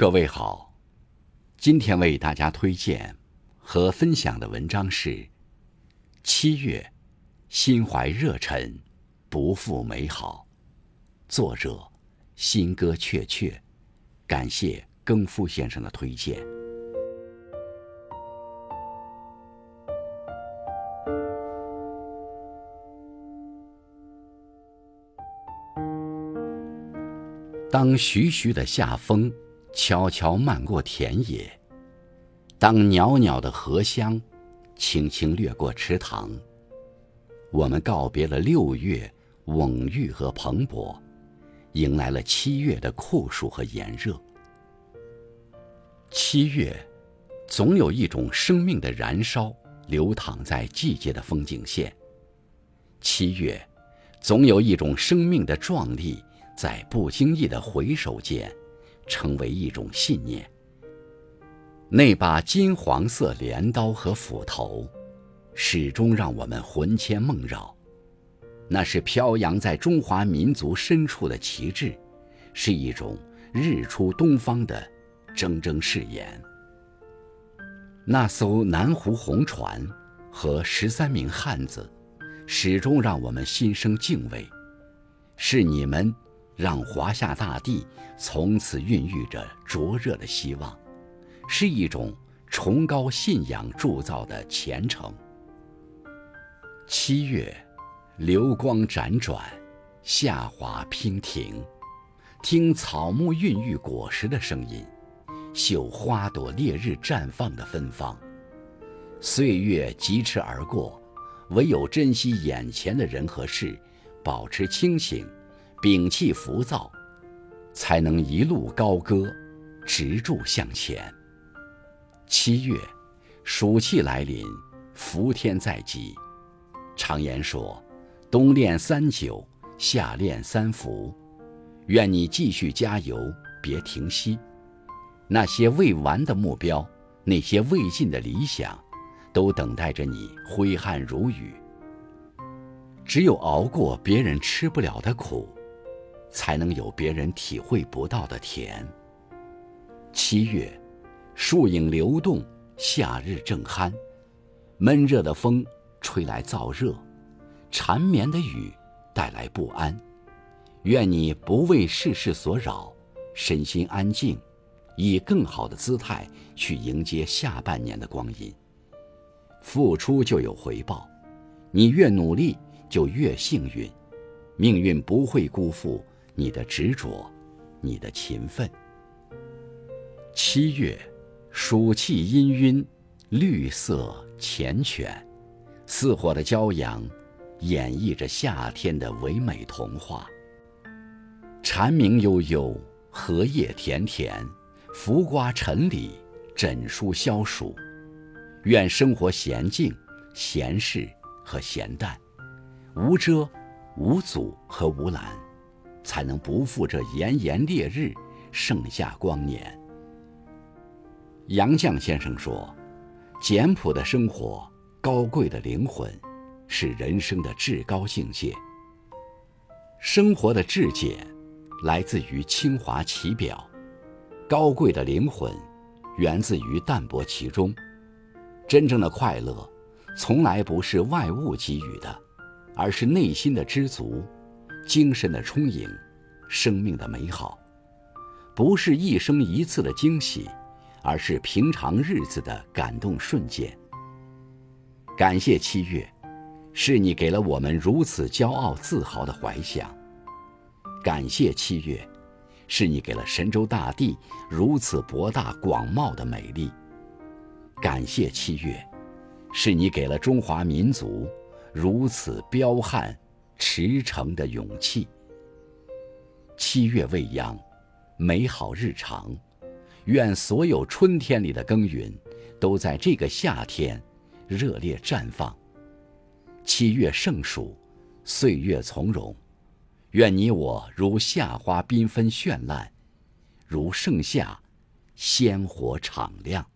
各位好，今天为大家推荐和分享的文章是《七月，心怀热忱，不负美好》，作者新歌雀雀，感谢更夫先生的推荐。当徐徐的夏风悄悄漫过田野，当袅袅的荷香轻轻掠过池塘，我们告别了六月蓊郁和蓬勃，迎来了七月的酷暑和炎热。七月，总有一种生命的燃烧流淌在季节的风景线；七月，总有一种生命的壮丽。在不经意的回首间，成为一种信念。那把金黄色镰刀和斧头，始终让我们魂牵梦绕。那是飘扬在中华民族深处的旗帜，是一种日出东方的铮铮誓言。那艘南湖红船和十三名汉子，始终让我们心生敬畏。是你们。让华夏大地从此孕育着灼热的希望，是一种崇高信仰铸造的虔诚。七月，流光辗转，夏华娉婷，听草木孕育果实的声音，嗅花朵烈日绽放的芬芳。岁月疾驰而过，唯有珍惜眼前的人和事，保持清醒。摒弃浮躁，才能一路高歌，直柱向前。七月，暑气来临，伏天在即。常言说：“冬练三九，夏练三伏。”愿你继续加油，别停息。那些未完的目标，那些未尽的理想，都等待着你挥汗如雨。只有熬过别人吃不了的苦。才能有别人体会不到的甜。七月，树影流动，夏日正酣，闷热的风吹来燥热，缠绵的雨带来不安。愿你不为世事所扰，身心安静，以更好的姿态去迎接下半年的光阴。付出就有回报，你越努力就越幸运，命运不会辜负。你的执着，你的勤奋。七月，暑气氤氲，绿色缱绻，似火的骄阳，演绎着夏天的唯美童话。蝉鸣悠悠，荷叶田田，浮瓜沉李，枕书消暑。愿生活闲静、闲适和闲淡，无遮、无阻和无拦。才能不负这炎炎烈日，盛夏光年。杨绛先生说：“简朴的生活，高贵的灵魂，是人生的至高境界。生活的至简，来自于清华其表；高贵的灵魂，源自于淡泊其中。真正的快乐，从来不是外物给予的，而是内心的知足。”精神的充盈，生命的美好，不是一生一次的惊喜，而是平常日子的感动瞬间。感谢七月，是你给了我们如此骄傲自豪的怀想；感谢七月，是你给了神州大地如此博大广袤的美丽；感谢七月，是你给了中华民族如此彪悍。驰骋的勇气。七月未央，美好日常。愿所有春天里的耕耘，都在这个夏天热烈绽放。七月盛暑，岁月从容。愿你我如夏花缤纷绚烂，如盛夏鲜活敞亮。